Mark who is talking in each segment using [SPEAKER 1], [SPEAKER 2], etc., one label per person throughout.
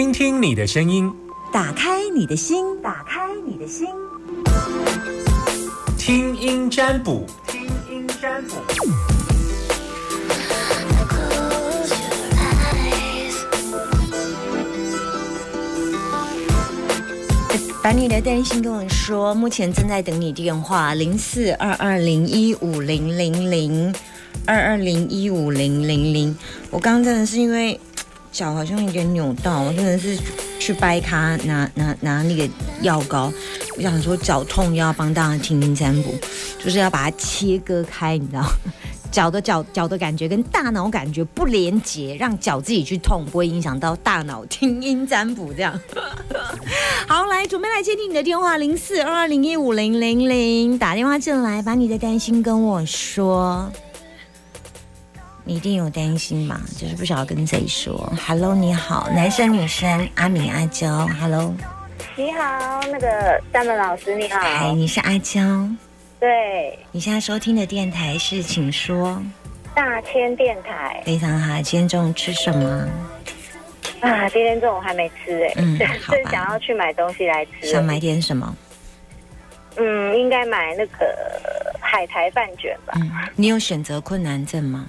[SPEAKER 1] 听听你的声音，
[SPEAKER 2] 打开你的心，打开你的心，
[SPEAKER 1] 听音占卜，听音占卜。
[SPEAKER 2] 把你的担心跟我说，目前正在等你电话，零四二二零一五零零零二二零一五零零零。我刚刚真的是因为脚好像有点扭到，我真的是去掰咖拿拿拿那个药膏，我想说脚痛要帮大家听听占卜，就是要把它切割开，你知道。脚的脚脚的感觉跟大脑感觉不连接，让脚自己去痛，不会影响到大脑听音占卜这样。好，来准备来接听你的电话，零四二二零一五零零零，打电话进来，把你的担心跟我说。你一定有担心嘛？就是不晓得跟谁说。Hello，你好，男生女生，阿敏阿娇，Hello。
[SPEAKER 3] 你好，那个三门老师，你好。
[SPEAKER 2] 嗨，你是阿娇。
[SPEAKER 3] 对，
[SPEAKER 2] 你现在收听的电台是，请说。
[SPEAKER 3] 大千电台。
[SPEAKER 2] 非常好，今天中午吃什么？
[SPEAKER 3] 啊，今天中午还没吃哎，
[SPEAKER 2] 嗯 好吧
[SPEAKER 3] 是想要去买东西来吃。
[SPEAKER 2] 想买点什么？
[SPEAKER 3] 嗯，应该买那个海苔饭卷吧。
[SPEAKER 2] 嗯，你有选择困难症吗？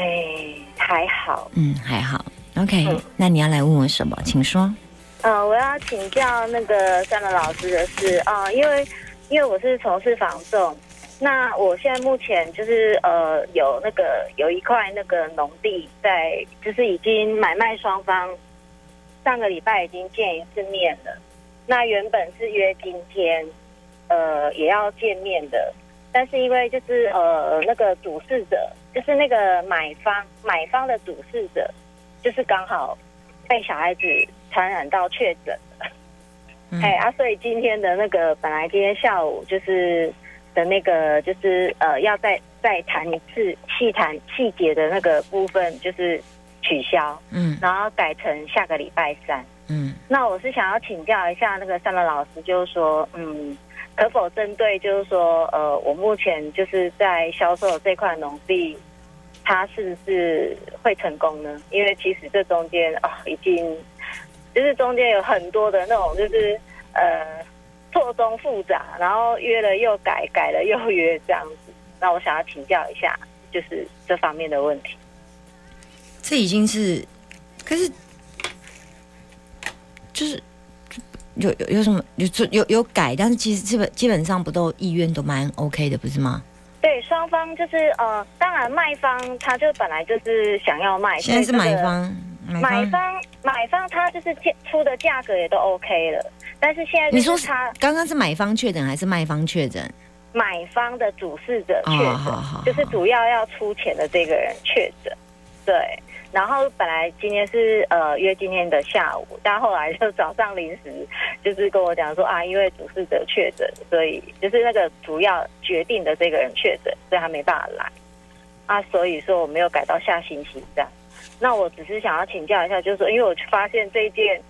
[SPEAKER 3] 哎，还好。
[SPEAKER 2] 嗯，还好。OK，、
[SPEAKER 3] 嗯
[SPEAKER 2] 那你要来问我什么？请说。
[SPEAKER 3] 呃，我要请教那个三门老师的是啊、因为因为我是从事房仲，那我现在目前就是呃有那个有一块那个农地在，就是已经买卖双方上个礼拜已经见一次面了。那原本是约今天呃也要见面的，但是因为就是呃那个主事者，就是那个买方买方的主事者，就是刚好被小孩子传染到确诊了。
[SPEAKER 2] 嗯
[SPEAKER 3] 哎、啊，所以今天的那个本来今天下午就是的那个就是呃要再再谈一次细谈细节的那个部分就是取消，
[SPEAKER 2] 嗯
[SPEAKER 3] 然后改成下个礼拜三。
[SPEAKER 2] 嗯
[SPEAKER 3] 那我是想要请教一下那个三门老师，就是说，嗯，可否针对就是说，呃，我目前就是在销售这块农地，它是不是会成功呢？因为其实这中间啊、已经就是中间有很多的那种，就是呃错综复杂，然后约了又改，改了又约这样子。那我想要请教一下，就是这方面的问题。
[SPEAKER 2] 这已经是，可是就是有有有什么有有有改，但是其实基本基本上不都意愿都蛮 OK 的，不是吗？
[SPEAKER 3] 对，双方就是呃，当然卖方他就本来就是想要卖，
[SPEAKER 2] 现在是买方，买方。
[SPEAKER 3] 买方他就是价出的价格也都 OK 了，但是现在就
[SPEAKER 2] 你说
[SPEAKER 3] 是他
[SPEAKER 2] 刚刚是买方确诊还是卖方确诊？
[SPEAKER 3] 买方的主事者确
[SPEAKER 2] 哦
[SPEAKER 3] 诊，就是主要要出钱的这个人确诊，对。然后本来今天是呃约今天的下午，但后来就早上临时就是跟我讲说啊，因为主事者确诊，所以就是那个主要决定的这个人确诊，所以他没办法来啊，所以说我没有改到下星期这样。那我只是想要请教一下，就是说，因为我发现这一件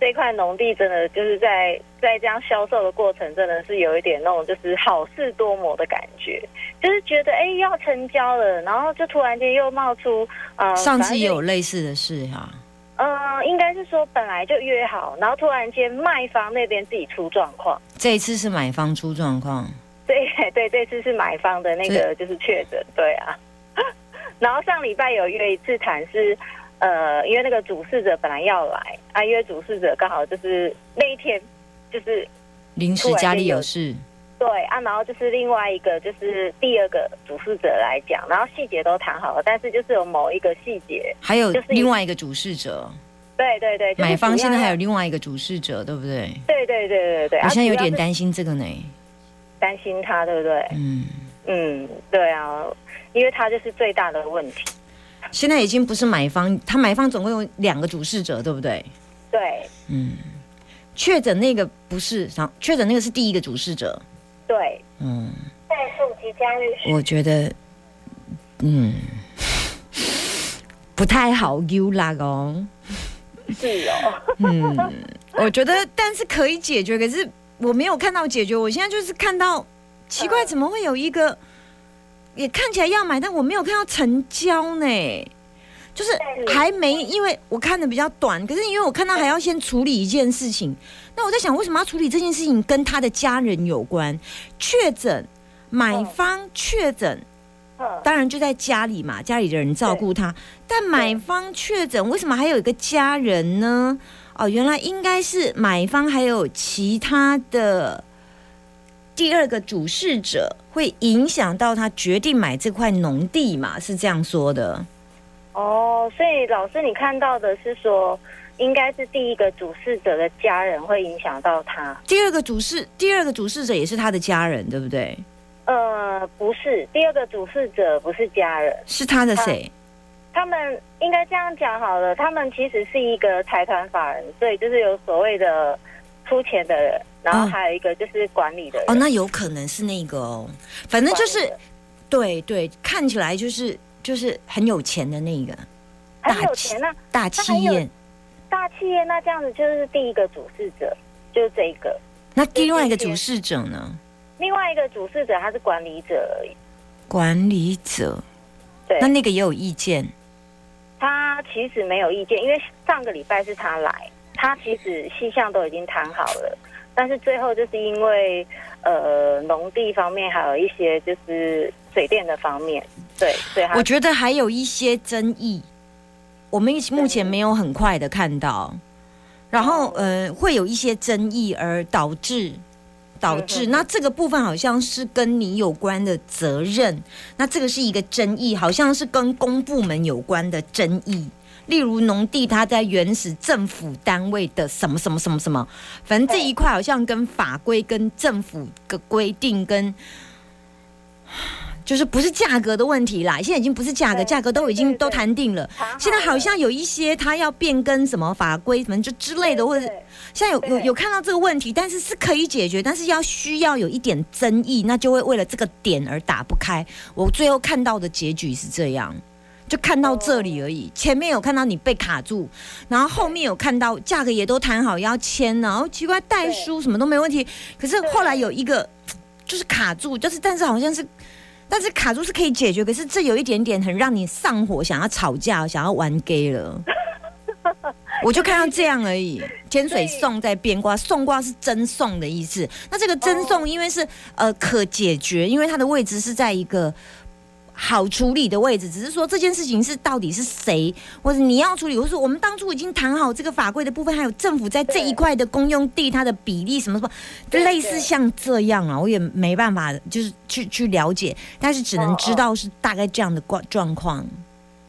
[SPEAKER 3] 这块农地真的就是在在这样销售的过程，真的是有一点那种就是好事多磨的感觉，就是觉得哎要成交了，然后就突然间又冒出呃，
[SPEAKER 2] 上次也有类似的事哈、
[SPEAKER 3] 呃，应该是说本来就约好，然后突然间卖方那边自己出状况。
[SPEAKER 2] 这一次是买方出状况，
[SPEAKER 3] 对对，这次是买方的那个就是确诊，对啊。然后上礼拜有约一次谈是，呃，因为那个主事者本来要来啊，因为主事者刚好就是那一天就是
[SPEAKER 2] 临时家里有事，
[SPEAKER 3] 对啊，然后就是另外一个就是第二个主事者来讲，然后细节都谈好了，但是就是有某一个细节，
[SPEAKER 2] 还有
[SPEAKER 3] 就是
[SPEAKER 2] 另外一个主事者，
[SPEAKER 3] 对对对，就是
[SPEAKER 2] 买方现在还有另外一个主事者，对不对？
[SPEAKER 3] 对对对对对，
[SPEAKER 2] 我现在有点
[SPEAKER 3] 担
[SPEAKER 2] 担心这个呢。
[SPEAKER 3] 担心他，对不对？
[SPEAKER 2] 嗯，
[SPEAKER 3] 嗯，对啊，因为他就是最大的问题，
[SPEAKER 2] 现在已经不是买方，他买方总共有两个主事者，对不对？
[SPEAKER 3] 对。
[SPEAKER 2] 嗯，确诊那个不是，然确诊那个是第一个主事者。
[SPEAKER 3] 对，
[SPEAKER 2] 嗯，
[SPEAKER 3] 在溯及家律师
[SPEAKER 2] 我觉得，嗯，不太好，U 啦哦。
[SPEAKER 3] 是哦，
[SPEAKER 2] 嗯，我觉得，但是可以解决，可是我没有看到解决。我现在就是看到奇怪，
[SPEAKER 3] 嗯
[SPEAKER 2] 怎么会有一个也看起来要买，但我没有看到成交呢？就是还没，因为我看的比较短，可是因为我看到还要先处理一件事情，那我在想，为什么要处理这件事情？跟他的家人有关，确诊，买方确诊，当然就在家里嘛，家里的人照顾他，但买方确诊，为什么还有一个家人呢？哦，原来应该是买方还有其他的第二个主事者，会影响到他决定买这块农地嘛？是这样说的。
[SPEAKER 3] 哦，所以老师，你看到的是说，应该是第一个主事者的家人会影响到他。
[SPEAKER 2] 第二个主事，第二个主事者也是他的家人，对不对？
[SPEAKER 3] 呃，不是，第二个主事者不是家人，
[SPEAKER 2] 是他的谁？
[SPEAKER 3] 他们应该这样讲好了，他们其实是一个财团法人，所以就是有所谓的出钱的人，然后还有一个就是管理的人。
[SPEAKER 2] 哦，那有可能是那个哦，反正就是，对对，看起来就是。就是很有钱的那个，
[SPEAKER 3] 很有钱啊，
[SPEAKER 2] 大企业，
[SPEAKER 3] 大企业，那这样子就是第一个主事者，就是这个。
[SPEAKER 2] 那另外一个主事者呢？
[SPEAKER 3] 另外一个主事者他是管理者而已。
[SPEAKER 2] 管理者，
[SPEAKER 3] 对，
[SPEAKER 2] 那那个也有意见。
[SPEAKER 3] 他其实没有意见，因为上个礼拜是他来，他其实细项都已经谈好了，但是最后就是因为呃农地方面还有一些就是水电的方面。对对，
[SPEAKER 2] 我觉得还有一些争议，我们目前没有很快的看到，然后呃，会有一些争议而导致导致，那这个部分好像是跟你有关的责任，那这个是一个争议，好像是跟公部门有关的争议，例如农地它在原始政府单位的什么什么什么什么，反正这一块好像跟法规跟政府的规定跟。就是不是价格的问题啦，现在已经不是价格，价格都已经都谈定了。现在好像有一些他要变更什么法规，什么就之类的，或者现在有有有看到这个问题，但是是可以解决，但是要需要有一点争议，那就会为了这个点而打不开。我最后看到的结局是这样，就看到这里而已。前面有看到你被卡住，然后后面有看到价格也都谈好要签，然后奇怪代书什么都没问题，可是后来有一个就是卡住，就是但是好像是。但是卡住是可以解决，可是这有一点点很让你上火，想要吵架，想要玩 gay 了。我就看到这样而已。天水送在变卦，送卦是真送的意思。那这个真送，因为是呃可解决，因为它的位置是在一个。好处理的位置，只是说这件事情是到底是谁，或者你要处理，或者说我们当初已经谈好这个法规的部分，还有政府在这一块的公用地它的比例什么什么，类似像这样啊，我也没办法就是去去了解，但是只能知道是大概这样的状状况。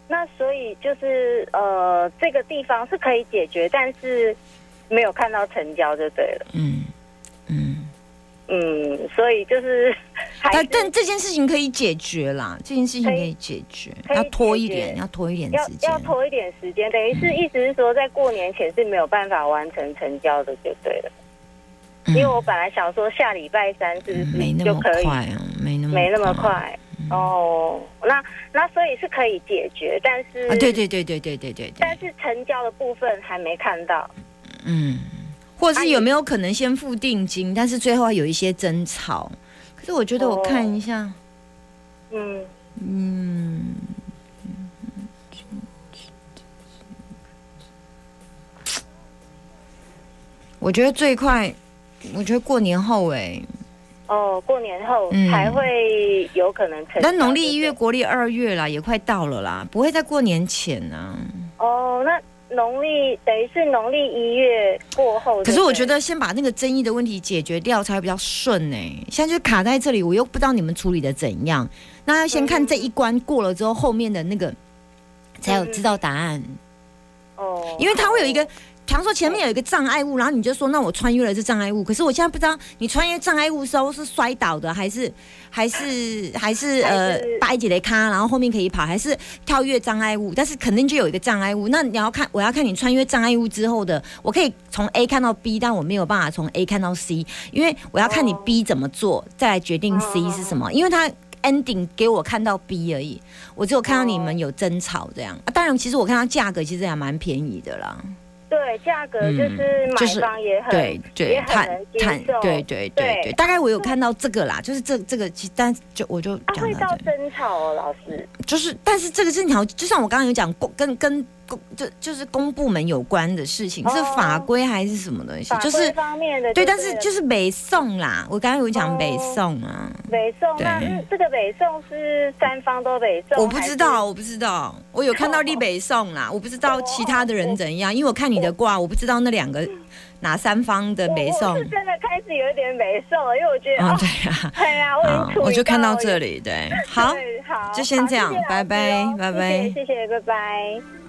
[SPEAKER 3] 那所以就是呃，这个地方是可以解决，但是没有看到成交就对了。嗯嗯。嗯，所以就是，但
[SPEAKER 2] 但这件事情可以解决啦，这件事情可以解决，要拖一点，要拖一点时间，
[SPEAKER 3] 要拖一点时间，等于是意思是说，在过年前是没有办法完成成交的，就对了。因为我本来想说下礼拜三是不是
[SPEAKER 2] 没那么快啊？没那么
[SPEAKER 3] 没那么快哦。那那所以是可以解决，但是
[SPEAKER 2] 啊，对对对对对对对，
[SPEAKER 3] 但是成交的部分还没看到，嗯。
[SPEAKER 2] 或者是有没有可能先付定金，但是最后有一些争吵？可是我觉得我看一下，嗯嗯，我觉得最快，我觉得过年后哎，
[SPEAKER 3] 哦，过年后才会有可能成。
[SPEAKER 2] 但农历一月、国历二月啦，也快到了啦，不会在过年前呢。
[SPEAKER 3] 哦，那。农历等于是农历一月过后，
[SPEAKER 2] 可是我觉得先把那个争议的问题解决掉才会比较顺呢。现在就卡在这里，我又不知道你们处理的怎样。那要先看这一关过了之后，后面的那个才有知道答案。哦，因为它会有一个。比方说前面有一个障碍物，然后你就说那我穿越了这障碍物，可是我现在不知道你穿越障碍物时候是摔倒的，还是还是还是呃掰几雷卡，然后后面可以跑，还是跳跃障碍物？但是肯定就有一个障碍物，那你要看我要看你穿越障碍物之后的，我可以从 A 看到 B，但我没有办法从 A 看到 C，因为我要看你 B 怎么做，再来决定 C 是什么，因为它 ending 给我看到 B 而已，我只有看到你们有争吵这样。啊。当然，其实我看到价格其实还蛮便宜的啦。
[SPEAKER 3] 对，价格就是买
[SPEAKER 2] 就是
[SPEAKER 3] 方也很、
[SPEAKER 2] 对对
[SPEAKER 3] 也，很
[SPEAKER 2] 谈
[SPEAKER 3] 能接受，
[SPEAKER 2] 对对对对，
[SPEAKER 3] 对
[SPEAKER 2] 大概我有看到这个啦，就是这这个，其但就我就
[SPEAKER 3] 啊，会到争吵哦，老师。
[SPEAKER 2] 就是但是这个是条，就像我刚刚有讲过跟跟公就就是公部门有关的事情，是
[SPEAKER 3] 哦
[SPEAKER 2] 法规还是什么东西？就是
[SPEAKER 3] 方面的
[SPEAKER 2] 对，但是就是北宋啦，我刚刚有讲
[SPEAKER 3] 哦
[SPEAKER 2] 北宋啊，
[SPEAKER 3] 北宋，
[SPEAKER 2] 对
[SPEAKER 3] 那嗯这个北宋是三方都北宋，
[SPEAKER 2] 我不知道，我不知道，我有看到立北宋啦，我不知道其他的人怎样，因为我看你的卦，我不知道那两个哪三方的北宋
[SPEAKER 3] 我是？真的开始有一点北宋了，因为我觉得，
[SPEAKER 2] 对啊，
[SPEAKER 3] 对啊，我
[SPEAKER 2] 我就看到这里，对，好，
[SPEAKER 3] 好，
[SPEAKER 2] 就先这样拜拜
[SPEAKER 3] 哦
[SPEAKER 2] 拜拜
[SPEAKER 3] 谢谢，拜拜。